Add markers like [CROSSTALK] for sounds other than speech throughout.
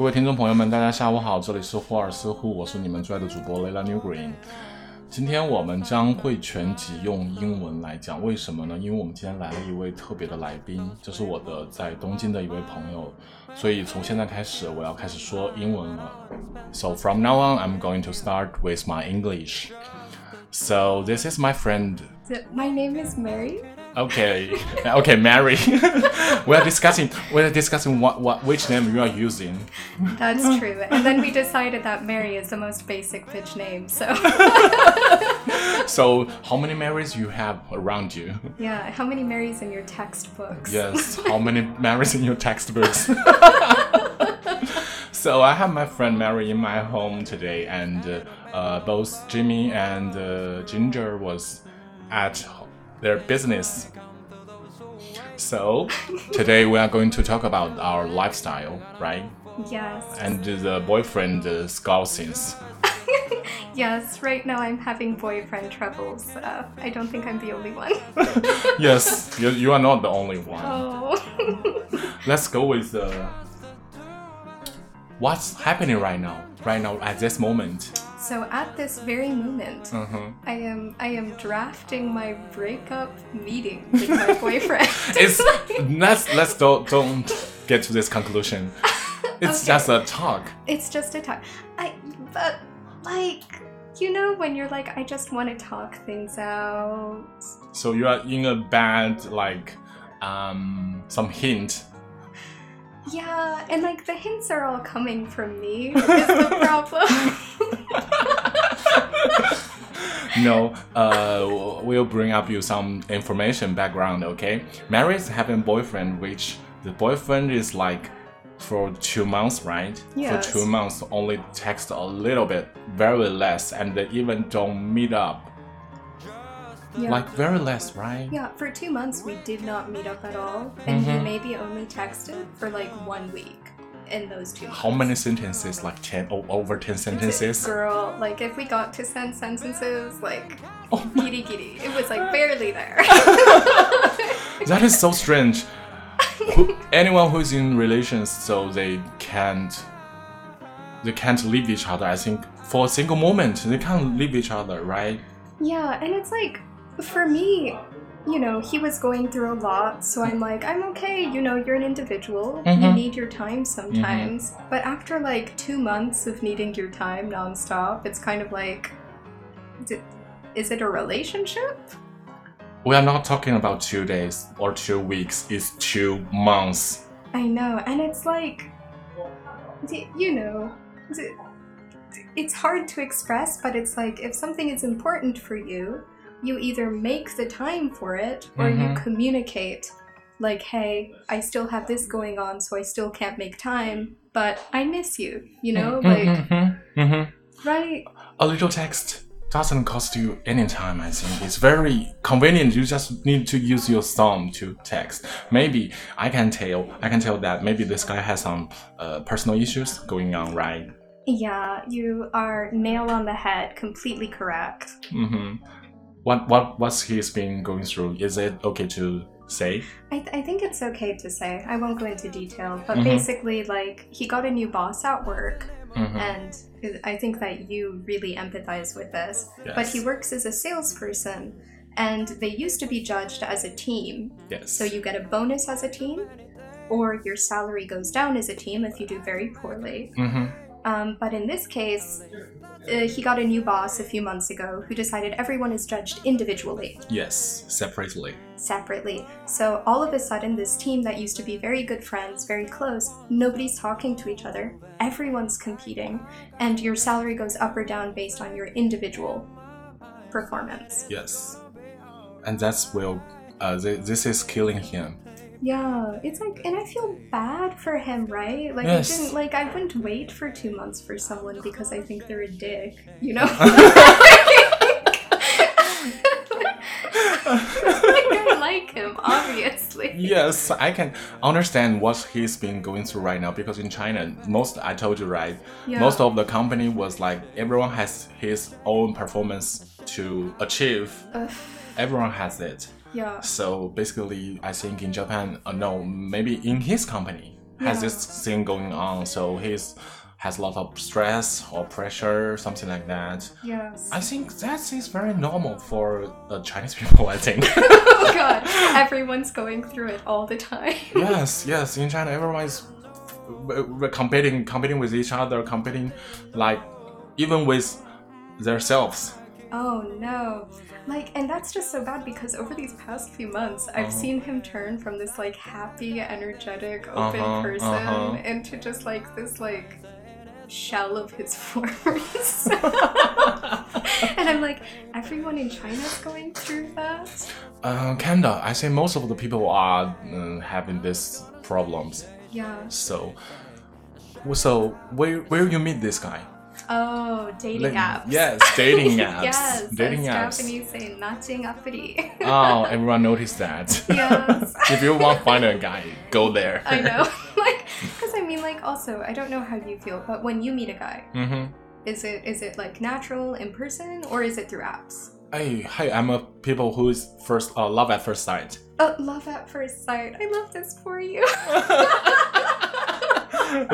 各位听众朋友们，大家下午好，这里是霍尔斯呼，我是你们最爱的主播 Layla New Green。今天我们将会全集用英文来讲，为什么呢？因为我们今天来了一位特别的来宾，这是我的在东京的一位朋友，所以从现在开始我要开始说英文了。So from now on, I'm going to start with my English. So this is my friend. My name is Mary. Okay, okay, Mary. [LAUGHS] we are discussing. We are discussing what, what which name you are using. That's true. And then we decided that Mary is the most basic bitch name. So [LAUGHS] So how many Marys you have around you? yeah, how many Marys in your textbooks? Yes, how many Marys in your textbooks? [LAUGHS] so I have my friend Mary in my home today, and uh, uh, both Jimmy and uh, Ginger was at their business. So today we are going to talk about our lifestyle, right? Yes. And the boyfriend uh, scousings. [LAUGHS] yes. Right now I'm having boyfriend troubles. Uh, I don't think I'm the only one. [LAUGHS] yes, you, you are not the only one. oh. [LAUGHS] Let's go with uh, what's happening right now, right now at this moment. So at this very moment, Uh-huh. I am I am drafting my breakup meeting with my [LAUGHS] boyfriend. It's [LAUGHS] let's let's don't don't get to this conclusion. [LAUGHS] It's Okay. just a talk. It's just a talk. I but like you know when you're like I just want to talk things out. So you are in a bad like um some hint. Yeah, and like the hints are all coming from me. Is the problem? [LAUGHS] No, uh, we'll bring up you some information background. Okay, Mary is having boyfriend, which the boyfriend is like for two months, right? Yes. For two months, only text a little bit, very less, and they even don't meet up. yeah. Like very less, right? yeah, for two months we did not meet up at all, and he Mhm. maybe only texted for like one week in those two. How many sentences? Like ten, o- over ten sentences. Girl, like if we got to send sentences, like Oh giddy giddy, it was like barely there. [LAUGHS] That is so strange. Who, anyone who's in relations, so they can't, they can't leave each other. I think for a single moment, they can't leave each other, right? Yeah, and it's like, for me, you know, he was going through a lot, so I'm like, I'm okay, you know, you're an individual. You Mhm. need your time sometimes. But after like two months of needing your time nonstop, it's kind of like, is it, is it a relationship? We are not talking about two days or two weeks. It's two months. I know, and it's like, you know, it's hard to express, but it's like if something is important for you, you either make the time for it or you Mhm. communicate, like, hey, I still have this going on, so I still can't make time, but I miss you, you know? Like, Mhm, mhm. right? a little text doesn't cost you any time. I think it's very convenient. You just need to use your thumb to text. Maybe I can tell. I can tell that maybe this guy has some uh, personal issues going on, right? Yeah, you are nail on the head, completely correct. Mm-hmm. What what what's he's been going through? Is it okay to say? I, th- I think it's okay to say. I won't go into detail, but Mhm. basically, like, he got a new boss at work, Mm-hmm. and I think that you really empathize with this. But he works as a salesperson, and they used to be judged as a team. Yes. So you get a bonus as a team, or your salary goes down as a team if you do very poorly. Mm-hmm. Um, but in this case, uh, he got a new boss a few months ago who decided everyone is judged individually. Yes, separately. separately. So all of a sudden, this team that used to be very good friends, very close, nobody's talking to each other. Everyone's competing, and your salary goes up or down based on your individual performance. Yes. And that's will. Uh, th- this is killing him. Yeah, it's like, and I feel bad for him, right? Like, Yes. I didn't, like, I wouldn't wait for two months for someone because I think they're a dick, you know? [LAUGHS] [LAUGHS] I like him, obviously. Yes, I can understand what he's been going through right now because in China, most I told you right, Yeah. most of the company was like everyone has his own performance to achieve. Ugh, Everyone has it. Yeah. So basically, I think in Japan, uh, no, maybe in his company, has Yeah. this thing going on, so he's has a lot of stress or pressure, something like that. Yes. I think that is very normal for uh, Chinese people. I think. [LAUGHS] oh god, [LAUGHS] everyone's going through it all the time. yes, yes. In China, everyone is uh, uh, competing, competing with each other, competing, like even with themselves. Oh no. Like, and that's just so bad because over these past few months, I've Uh-huh. seen him turn from this like happy, energetic, open Uh-huh, person uh-huh. into just like this like shell of his [LAUGHS] forms. [LAUGHS] and I'm like, everyone in China's going through that. Uh, kinda. I think most of the people are uh, having these problems. Yeah. So, so where where you meet this guy? Oh, dating Like, apps. Yes, dating [LAUGHS] apps. yes, dating apps. Japanese say, matching appity. Oh, everyone noticed that. [LAUGHS] yes. [LAUGHS] if you want to find a guy, go there. I know. like, because I mean, like, also, I don't know how you feel, but when you meet a guy, Mm-hmm. is it is it like natural in person or is it through apps? Hey, hey, I'm a people who is first uh, love at first sight. Oh, love at first sight. I love this for you.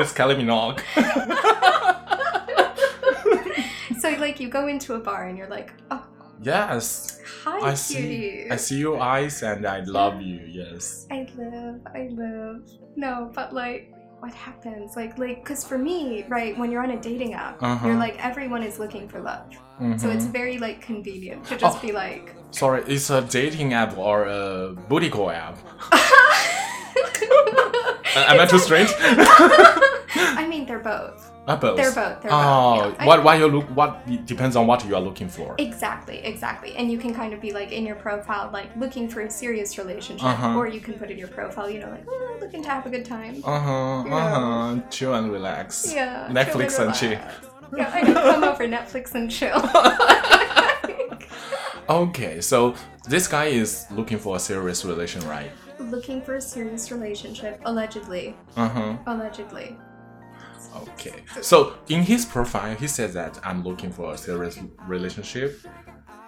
it's Kylie Minogue. So, like, you go into a bar and you're like, oh, yes, hi, I see. cutie. I see your eyes and I love you. Yes. I live, I live. No, but like, what happens? Like, like, because for me, right, when you're on a dating app, Uh-huh. you're like, everyone is looking for love. So it's Mhm. very like convenient to just Oh. be like, Sorry, it's a dating app or a booty call app. [LAUGHS] Am I too strange? [LAUGHS] I mean, they're both. Uh, both. They're both. They're oh, both. Yeah. What? Why you look? What depends on what you are looking for. Exactly, exactly. And you can kind of be like in your profile, like looking for a serious relationship, Uh-huh. or you can put in your profile, you know, like oh, looking to have a good time. Uh huh. Yeah. Uh huh. Chill and relax. Yeah. Netflix chill and chill. Yeah, I know. Come over, Netflix and chill. [LAUGHS] Okay, so this guy is looking for a serious relation, right? looking for a serious relationship, allegedly. Uh huh. Allegedly. Okay. So in his profile, he says that I'm looking for a serious relationship.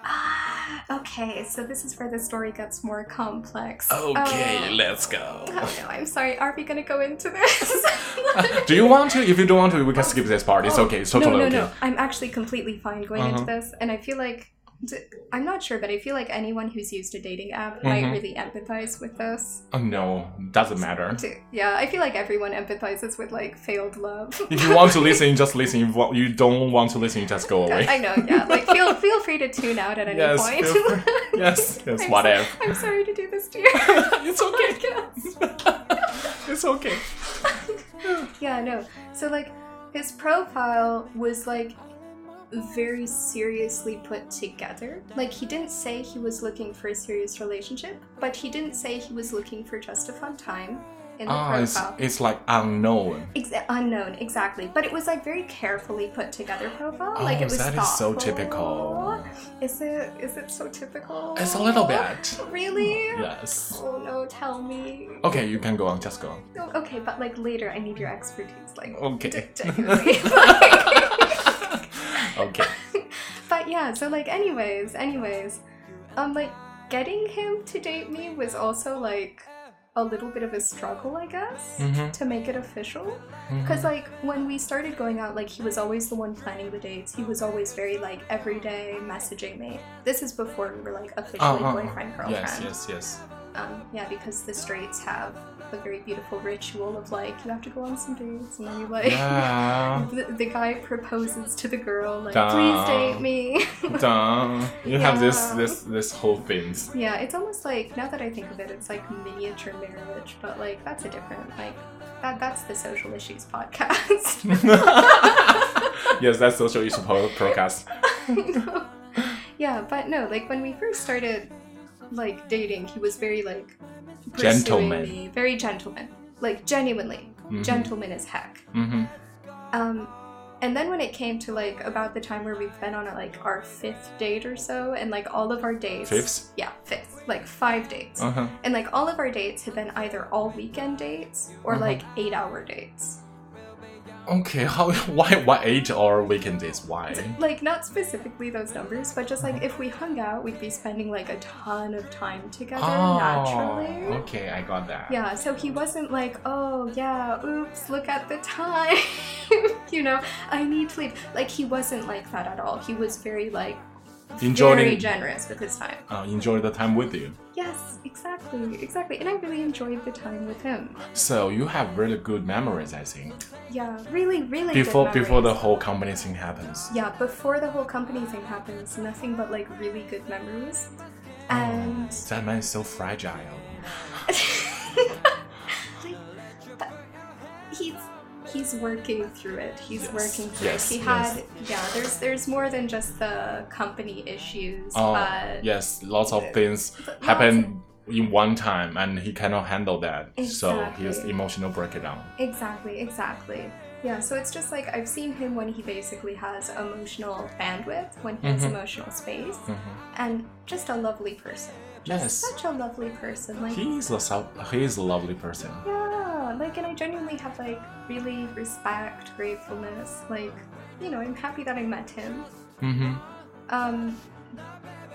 Ah, okay. So this is where the story gets more complex. Okay, Oh. let's go. Oh no, I'm sorry. Are we gonna go into this? [LAUGHS] Do you want to? If you don't want to, we can skip this part. It's Oh, okay. It's totally no, no, okay. no. I'm actually completely fine going into Uh-huh. this, and I feel like I'm not sure, but I feel like anyone who's used a dating app might Mhm. really empathize with this. Oh, no, doesn't matter. Yeah, I feel like everyone empathizes with like failed love. If you want to listen, [LAUGHS] just listen. If you don't want to listen, just go away. I know, yeah. Like feel [LAUGHS] feel free to tune out at any Yes, point. free. [LAUGHS] Yes, yes, I'm whatever. So, I'm sorry to do this to you. it's okay. It's okay. Yeah, no. So like his profile was like very seriously put together. Like he didn't say he was looking for a serious relationship, but he didn't say he was looking for just a fun time in the Ah, it's, profile. it's like unknown. Ex- unknown, exactly. But it was like very carefully put together profile. Oh, like it was that is so typical. Is it? Is it so typical? It's a little bit. Really? Yes. Oh no! Tell me. Okay, you can go on. Just go on. Oh, okay, but like later, I need your expertise. Like Okay. genuinely. [LAUGHS] okay. [LAUGHS] but yeah, so like, anyways, anyways, um, like getting him to date me was also like a little bit of a struggle, I guess, Mhm. to make it official. Because like when we started going out, like he was always the one planning the dates. He was always very like every day messaging me. This is before we were like officially Oh, oh, oh. boyfriend girlfriend. Yes, yes, yes. Um, yeah, because the straights have a very beautiful ritual of like you have to go on some dates and then you like Yeah. [LAUGHS] the, the guy proposes to the girl like Duh. please date me. [LAUGHS] Duh. You have this this this whole thing. yeah, it's almost like now that I think of it, it's like miniature marriage, but like that's a different like that that's the social issues podcast. [LAUGHS] yes, that's social issues po- podcast. yeah, but no, like when we first started like dating, he was very like Gentleman. me, very gentleman, like genuinely Mhm. gentleman as heck. Mm-hmm. Um, and then when it came to like about the time where we've been on a, like our fifth date or so, and like all of our dates, Fifth? yeah, fifth, like five dates, Uh huh. and like all of our dates have been either all weekend dates or Uh-huh. like eight hour dates. Okay, [LAUGHS] how why what age or weekends? Why? Like not specifically those numbers, but just like if we hung out, we'd be spending like a ton of time together naturally. Oh, okay, I got that. Yeah, so he wasn't like, oh yeah, oops, look at the time. [LAUGHS] you know, I need to leave. Like he wasn't like that at all. He was very like Enjoying very generous with his time. uh, enjoy the time with you. Yes, exactly, exactly. And I really enjoyed the time with him. So you have really good memories, I think. Yeah, really, really Before good before the whole company thing happens. Yeah, before the whole company thing happens, nothing but like really good memories. Oh, and That man is so fragile. [LAUGHS] like, he's he's working through it. He's Yes, working through yes, it. He yes. had yeah. There's there's more than just the company issues, Oh, but yes, lots of things happen in one time, and he cannot handle that. So his Exactly. emotional breakdown. Exactly, exactly. Yeah, so it's just like I've seen him when he basically has emotional bandwidth, when he has Mhm. emotional space, Mhm. and just a lovely person. Just Yes. such a lovely person. Like He is a he is a lovely person. Yeah, like, and I genuinely have like really respect, gratefulness. Like, you know, I'm happy that I met him. Mm-hmm. Um,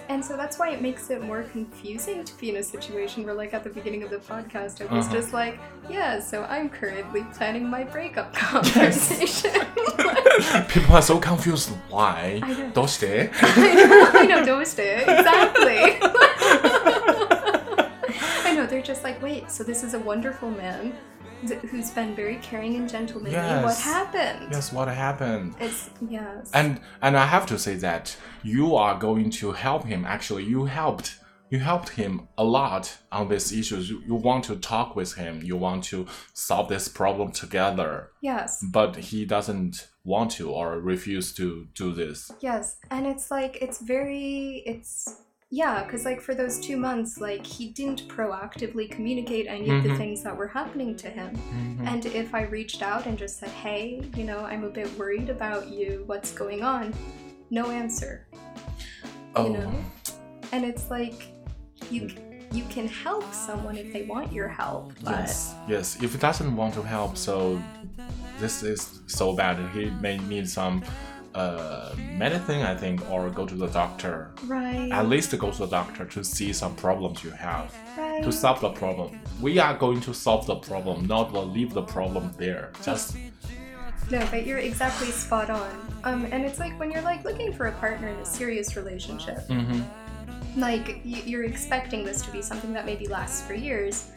and so that's why it makes it more confusing to be in a situation where, like, at the beginning of the podcast, I was Uh-huh. just like, yeah, so I'm currently planning my breakup conversation. [LAUGHS] [LAUGHS] People are so confused. Why? I know. どうして? [LAUGHS] I know, I know, don't it? Exactly. I know, they're just like, wait, so this is a wonderful man th- who's been very caring and gentlemanly. What happened? Yes, what happened? It's, yes. And and I have to say that you are going to help him. Actually, you helped you helped him a lot on these issues. You, you want to talk with him. You want to solve this problem together. yes, But he doesn't want to or refuse to do this. yes. And it's like, it's very, it's, yeah, because like for those two months, like he didn't proactively communicate any of the Mhm. things that were happening to him. Mhm. And if I reached out and just said, hey, you know, I'm a bit worried about you, what's going on? No answer. oh, know? And it's like, you you can help someone if they want your help, but yes, yes. If he doesn't want to help, so this is so bad. He may need some uh, medicine, I think, or go to the doctor. right, At least go to the doctor to see some problems you have. right. to solve the problem. We are going to solve the problem, not leave the problem there. Just No, but you're exactly spot on. Um, and it's like when you're like looking for a partner in a serious relationship, mm-hmm. Like you're expecting this to be something that maybe lasts for years.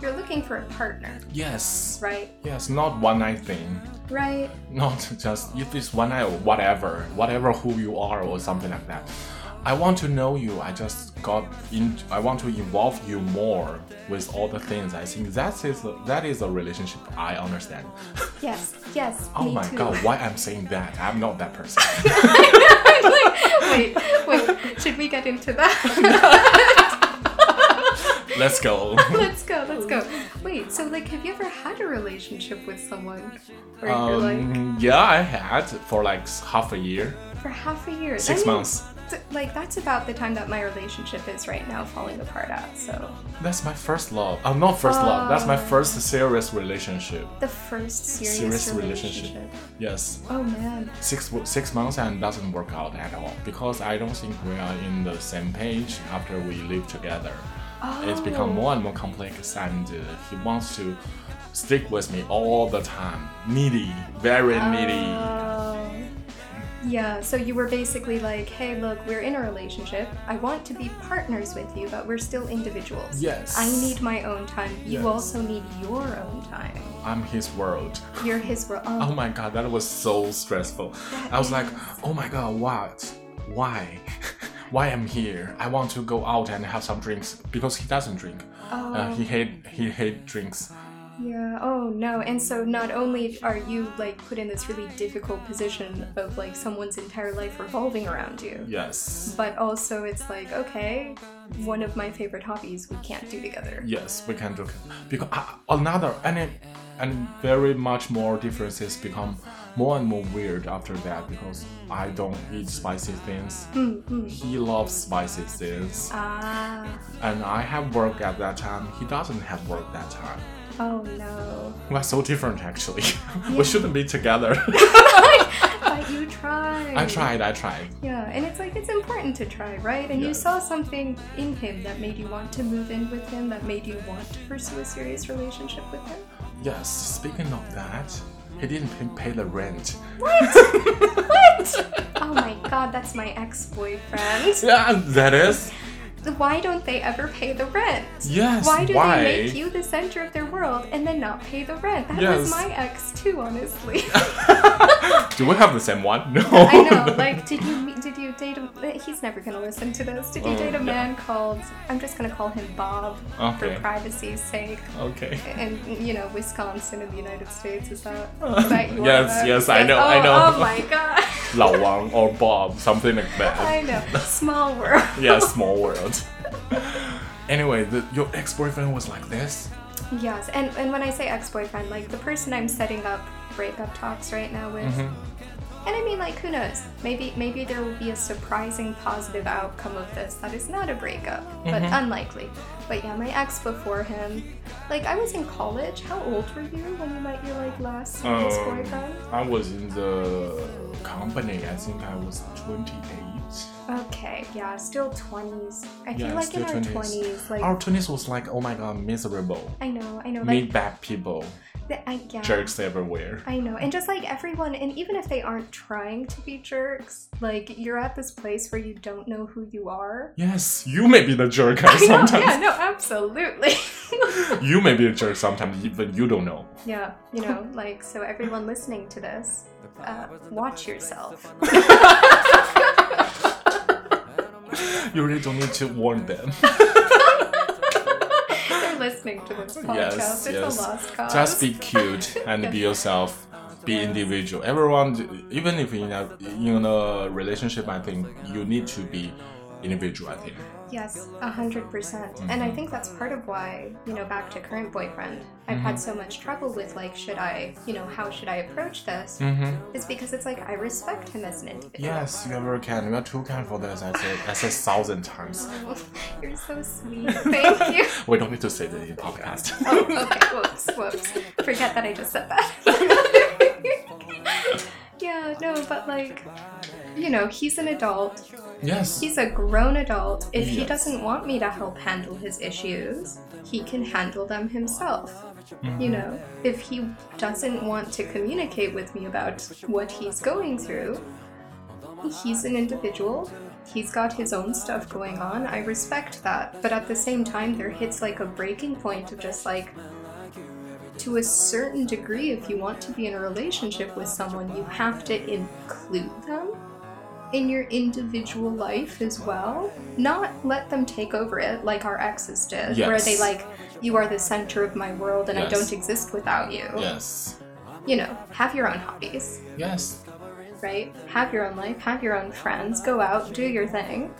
You're looking for a partner, yes, right? yes, not one night thing. Right. [LAUGHS] Not just if it's one night or whatever, whatever who you are or something like that. I want to know you. I just got in. I want to involve you more with all the things. I think that is a, that is a relationship I understand. [LAUGHS] Yes. Yes. oh my too. god, why I'm saying that? I'm not that person. [LAUGHS] wait, wait. Should we get into that? [LAUGHS] Let's go. let's go. Let's go. Wait. So, like, have you ever had a relationship with someone where you're like Um, yeah, I had for like half a year, for half a year? six months. Like that's about the time that my relationship is right now falling apart at. So That's my first love. Oh, not first love. That's my Oh. first serious relationship. the first serious, Serious relationship. relationship. Yes, Oh man. six six months and doesn't work out at all because I don't think we are in the same page after we live together. Oh. It's become more and more complex, and uh, he wants to stick with me all the time. Needy, very needy. Oh. Yeah, so you were basically like, hey, look, we're in a relationship. I want to be partners with you, but we're still individuals. Yes. I need my own time. You Yes. also need your own time. I'm his world. You're his world. [LAUGHS] Oh my god, that was so stressful. I was like, oh my god, what? Why? [LAUGHS] Why I'm here? I want to go out and have some drinks because he doesn't drink. Oh. Uh, he hate he hate drinks. Yeah. Oh no. And so not only are you like put in this really difficult position of like someone's entire life revolving around you, Yes. but also it's like okay, one of my favorite hobbies we can't do together. Yes, we can't do. Because uh, another and it, and very much more differences become more and more weird after that because I don't eat spicy things. Mm-hmm. He loves spicy things. Ah. And I have work at that time. He doesn't have work that time. Oh no. We're so different, actually. [LAUGHS] we shouldn't be together. [LAUGHS] but you tried. I tried, I tried. Yeah, and it's like it's important to try, right? And you saw something in him that made you want to move in with him, that made you want to pursue a serious relationship with him. Yes, speaking of that, he didn't pay, pay the rent. [LAUGHS] What? oh my god, that's my ex-boyfriend. Yeah, that is. Why don't they ever pay the rent? Yes, Why do why? they make you the center of their world and then not pay the rent? That Yes. was my ex too, honestly. [LAUGHS] [LAUGHS] Do we have the same one? No. I know. [LAUGHS] Like, did you meet- did you date a? Eh, he's never gonna listen to this. Did you Oh, date a no. man called? I'm just gonna call him Bob Okay. for privacy's sake. Okay. And you know, Wisconsin in the United States is that? Is that your Yes, yes, I know, Oh, I know. Oh my god. Lao Wang or Bob, something like that. I know. Small world. yeah, small world. Anyway, the, your ex-boyfriend was like this. Yes, and and when I say ex-boyfriend, like the person I'm setting up breakup talks right now with. Mm-hmm. And I mean, like, who knows? Maybe maybe there will be a surprising positive outcome of this that is not a breakup, but Mm-hmm. unlikely. But yeah, my ex before him, like, I was in college. How old were you when you met your like last Um, boyfriend? I was in the company. I think I was 28. Okay, yeah, still twenties. I feel Yeah, like in our 20s. twenties, like Our 20s was like, oh my god, miserable. I know, I know, like Meet bad people, the, I yeah. jerks everywhere. I know, and just like everyone, and even if they aren't trying to be jerks, like you're at this place where you don't know who you are. Yes, you may be the jerk [LAUGHS] I know, sometimes. yeah, no, absolutely. [LAUGHS] You may be a jerk sometimes, even you don't know. yeah, you know, like so everyone listening to this, uh, watch yourself. [LAUGHS] You really don't need to warn them. They're listening to this podcast. Yes, it's yes. a lost cause. Just be cute and be yourself. Be individual. Everyone, even if in a in a relationship, I think you need to be individual. I think. Yes, a hundred percent. And I think that's part of why, you know, back to current boyfriend, I've had so much trouble with like, should I, you know, how should I approach this? Mm-hmm. Is because it's like I respect him as an individual. Yes, you ever can. You are too kind for this. I said, I said thousand times. [LAUGHS] You're so sweet. Thank you. [LAUGHS] We don't need to say that in podcast. Oh, okay. Whoops, whoops. Forget that I just said that. [LAUGHS] yeah, no, but like, you know, he's an adult. Yes. He's a grown adult. If he doesn't want me to help handle his issues, he can handle them himself. Mm-hmm. You know, if he doesn't want to communicate with me about what he's going through, he's an individual. He's got his own stuff going on. I respect that. But at the same time, there hits like a breaking point of just like, to a certain degree, if you want to be in a relationship with someone, you have to include them in your individual life as well. Not let them take over it like our exes did, where they like, you are the center of my world and I don't exist without you. Yes. You know, have your own hobbies, Yes. right? Have your own life, have your own friends, go out, do your thing.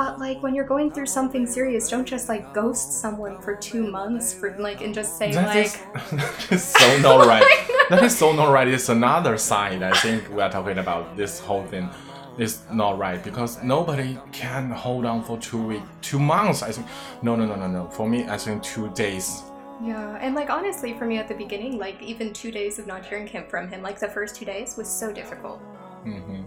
But like when you're going through something serious, don't just like ghost someone for two months for like and just say That like is, [LAUGHS] that is so not [LAUGHS] right. that is so not right. It's another side. I think we are talking about this whole thing. Is not right because nobody can hold on for two weeks, two months. I think no, no, no, no, no. For me, I think two days. Yeah, and like honestly, for me at the beginning, like even two days of not hearing him from him, like the first two days was so difficult. hmm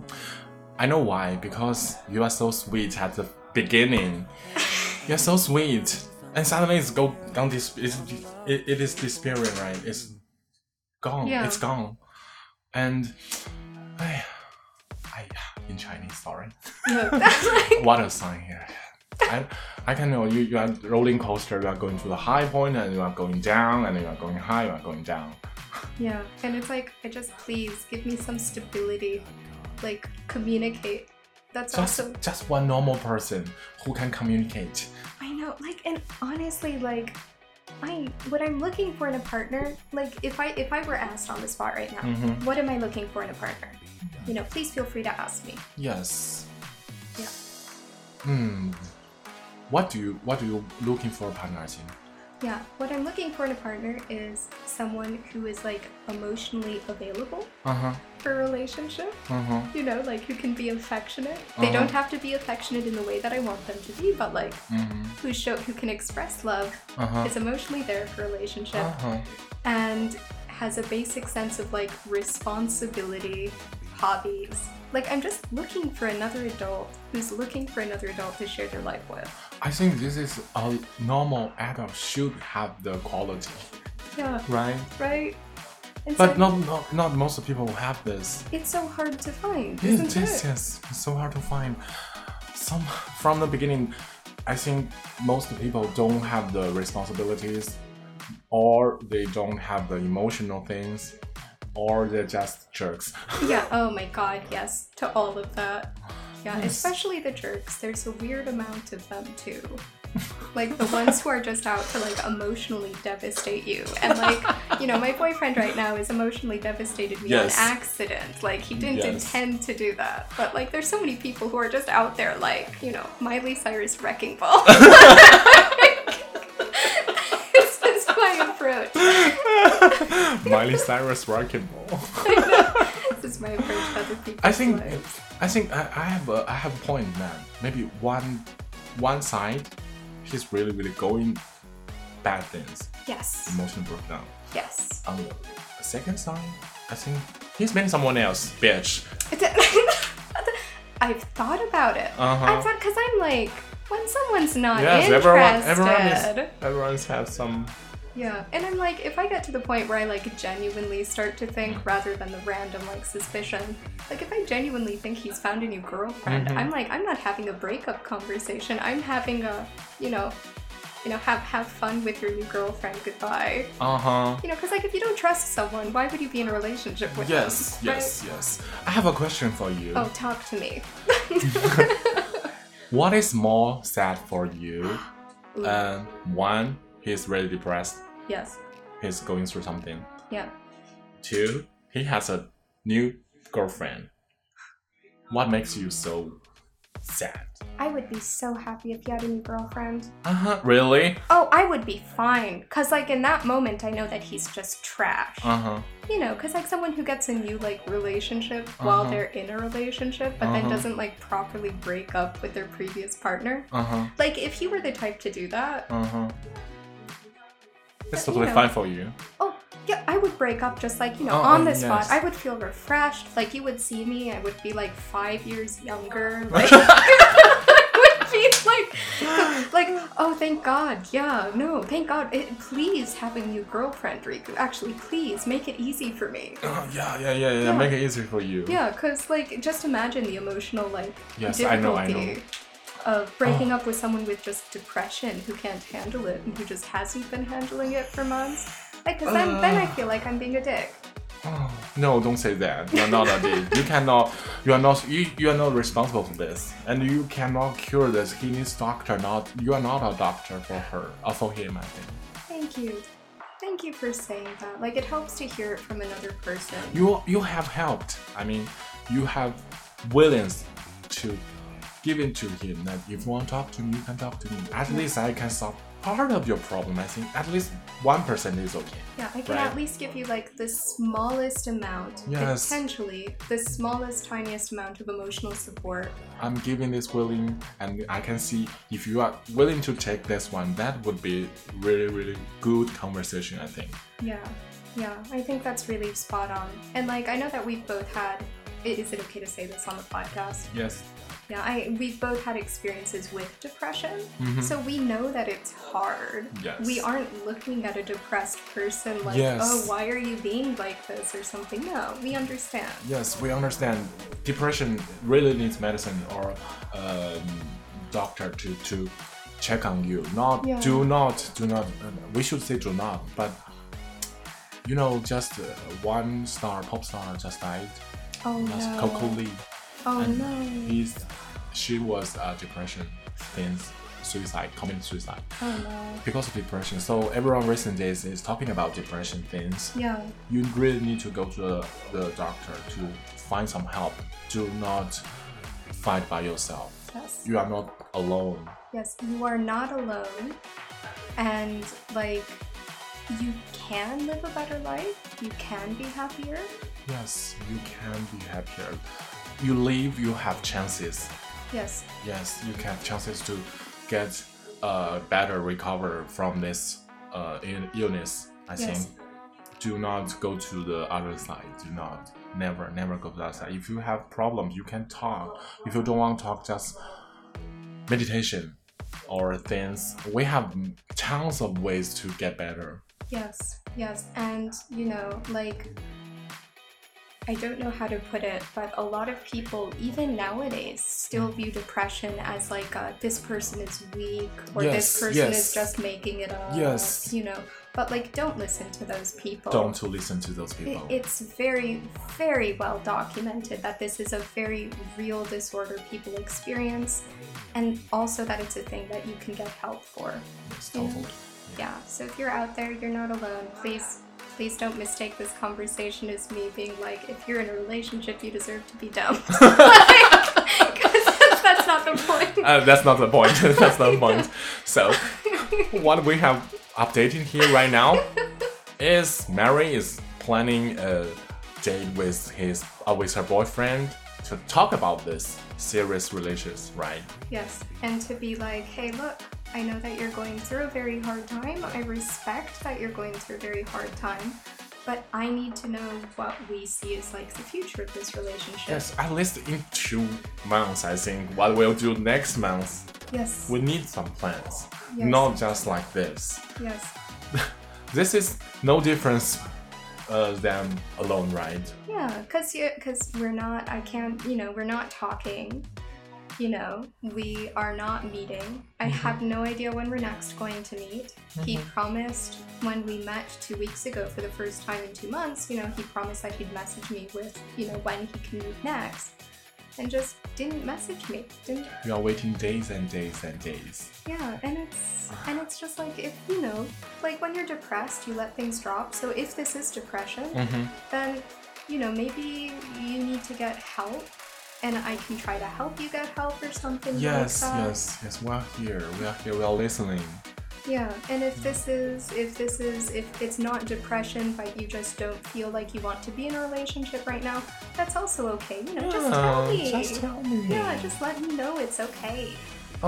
I know why. Because you are so sweet at the beginning. [LAUGHS] You're so sweet, and suddenly it's go gone. This it's, it, it is disappearing, right? It's gone. Yeah. It's gone. And I, I in Chinese. Sorry. No, [LAUGHS] like, what a sign here. I, I can know you, you are rolling coaster, you are going to the high point and you are going down and you are going high, you are going down. yeah, and it's like I just please give me some stability, like communicate. That's Just also just one normal person who can communicate. I know, like, and honestly, like, I what I'm looking for in a partner, like, if I if I were asked on the spot right now, Mhm. what am I looking for in a partner? You know, please feel free to ask me. Yes. Yeah. Hmm. What do you what do you looking for a partner? I think? Yeah, what I'm looking for in a partner is someone who is like emotionally available Uh huh. for a relationship. Uh-huh. You know, like who can be affectionate. They Uh-huh. don't have to be affectionate in the way that I want them to be, but like Mm-hmm. who show who can express love, Uh-huh. is emotionally there for a relationship, Uh-huh. and has a basic sense of like responsibility, hobbies. Like I'm just looking for another adult who's looking for another adult to share their life with. I think this is a normal adult should have the quality, Yeah, right? right. And But so not not not most of people have this. it's so hard to find, Yes, isn't yes, it? yes. It's so hard to find. Some from the beginning, I think most people don't have the responsibilities, or they don't have the emotional things, or they're just jerks. Yeah, [LAUGHS] oh my god, yes, to all of that. Yeah, Yes. especially the jerks. There's a weird amount of them too. Like the ones who are just out to like emotionally devastate you. And like, [LAUGHS] you know, my boyfriend right now is emotionally devastated me Yes. on accident. Like he didn't Yes. intend to do that. But like there's so many people who are just out there like, you know, Miley Cyrus wrecking ball. [LAUGHS] [LAUGHS] this is my approach. Miley Cyrus wrecking ball. Is my approach to other people's I think lives. I think I, I have a I have a point, man. Maybe one one side, he's really really going bad things, Yes. emotional breakdown. Yes. On the second side, I think he's been someone else, bitch. [LAUGHS] I've thought about it. Uh-huh. I've thought because I'm like, when someone's not yes, interested, everyone everyone is everyone's have some. Yeah. And I'm like, if I get to the point where I like genuinely start to think rather than the random like suspicion, like if I genuinely think he's found a new girlfriend, Mhm. I'm like, I'm not having a breakup conversation. I'm having a, you know, you know, have have fun with your new girlfriend. Goodbye. Uh huh. You know, because like if you don't trust someone, why would you be in a relationship with Yes, them? right? yes, yes. I have a question for you. Oh, talk to me. [LAUGHS] What is more sad for you? Um, one, he's really depressed. yes. He's going through something. Yeah. Two, he has a new girlfriend. What makes you so sad? I would be so happy if you had a new girlfriend. Uh huh. Really? Oh, I would be fine. Cause like in that moment, I know that he's just trash. Uh huh. You know, cause like someone who gets a new like relationship while Uh-huh. they're in a relationship, but then Uh-huh. doesn't like properly break up with their previous partner. Uh huh. Like if he were the type to do that, Uh huh. It's you totally know- fine for you. oh yeah, I would break up just like you know Oh, on oh, the spot. I would feel refreshed. Like you would see me, I would be like five years younger. [LAUGHS] Like. [LAUGHS] I would be like, like, oh, thank God. Yeah, no, thank God. It, please have a new girlfriend, Riku. Actually, please make it easy for me. Oh, yeah, yeah, yeah, yeah, Yeah. Make it easy for you. Yeah, cause like, just imagine the emotional like Yes, I know, I difficulty know. Oh. of breaking up with someone with just depression who can't handle it and who just hasn't been handling it for months. Like, cause then, then I feel like I'm being a dick. Oh, no, don't say that. You're not a dick. You cannot. You are not. You, you are not responsible for this, and you cannot cure this. He needs doctor. Not you are not a doctor for her or for him. I think Thank you. Thank you for saying that. Like, it helps to hear it from another person. you you have helped. I mean, you have willingness to give in to him. That if you want to talk to me, you can talk to me. At least I can solve part of your problem. I think at least one percent is okay. Yeah, I can Right. at least give you like the smallest amount, Yes. potentially the smallest, tiniest amount of emotional support. I'm giving this willing, and I can see if you are willing to take this one, that would be really, really good conversation. I think. Yeah, yeah, I think that's really spot on. And like, I know that we've both had. Is it okay to say this on the podcast? Yes. Yeah, I we've both had experiences with depression, Mhm. so we know that it's hard. Yes. We aren't looking at a depressed person like, Yes. oh, why are you being like this or something. No, we understand. Yes, we understand. Depression really needs medicine or um, doctor to to check on you. Not Yeah. do not do not. Uh, we should say do not, but you know, just uh, one star pop star just died. Oh That's no. Coco Lee. Oh and no. He's she was uh, depression, since suicide, committed suicide. Oh no. because of depression. So everyone recent days is talking about depression things. Yeah. You really need to go to the, the doctor to find some help. Do not fight by yourself. Yes. You are not alone. Yes, you are not alone. And like you can live a better life. You can be happier. Yes, you can be happier. You live, you have chances. Yes. Yes, you can have chances to get uh, better recover from this uh, ill- illness. I Yes. think. Do not go to the other side. Do not. Never, never go to that side. If you have problems, you can talk. If you don't want to talk, just meditation or things. We have tons of ways to get better. Yes, yes. And, you know, like, I don't know how to put it, but a lot of people, even nowadays, still view depression as like, uh, this person is weak or Yes, this person yes. is just making it up. Yes. You know, but like, don't listen to those people. Don't listen to those people. It's very, very well documented that this is a very real disorder people experience, and also that it's a thing that you can get help for. Yes, Yeah. totally. Yeah, so if you're out there, you're not alone. Please, please don't mistake this conversation as me being like, if you're in a relationship, you deserve to be dumb. Because [LAUGHS] that's not the point. Uh, that's not the point. [LAUGHS] that's not the point. So, what we have updated here right now is Mary is planning a date with his uh, with her boyfriend to talk about this serious relations, right? Yes, and to be like, hey, look, I know that you're going through a very hard time. I respect that you're going through a very hard time, but I need to know what we see as like the future of this relationship. Yes, at least in two months, I think. What we'll do next month, Yes. we need some plans, Yes. not just like this. yes. [LAUGHS] This is no difference uh, than alone, right? Yeah, cause you, cause we're not. I can't. You know, we're not talking. You know, we are not meeting. I have no idea when we're next going to meet. He promised when we met two weeks ago for the first time in two months. You know, he promised that he'd message me with you know when he can meet next, and just didn't message me. Didn't. We are waiting days and days and days. Yeah, and it's and it's just like if you know, like when you're depressed, you let things drop. So if this is depression, Mm-hmm. then you know maybe you need to get help and i can try to help you get help or something Yes, like that yes, yes. We are here. We are here. We are listening. yeah and if this is if this is if it's not depression but you just don't feel like you want to be in a relationship right now that's also okay you know just tell me Just tell me. yeah just let me know it's okay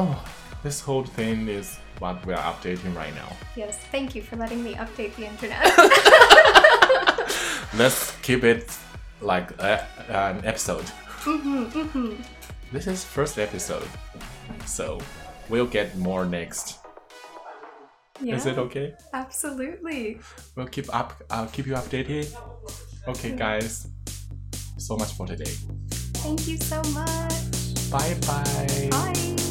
Oh, this whole thing is what we are updating right now. yes thank you for letting me update the internet [LAUGHS] Let's keep it like a, an episode. Hmm hmm This is first episode, so we'll get more next. yeah Is it okay? absolutely We'll keep up. I'll keep you updated. Okay, guys. So much for today. thank you so much Bye bye. bye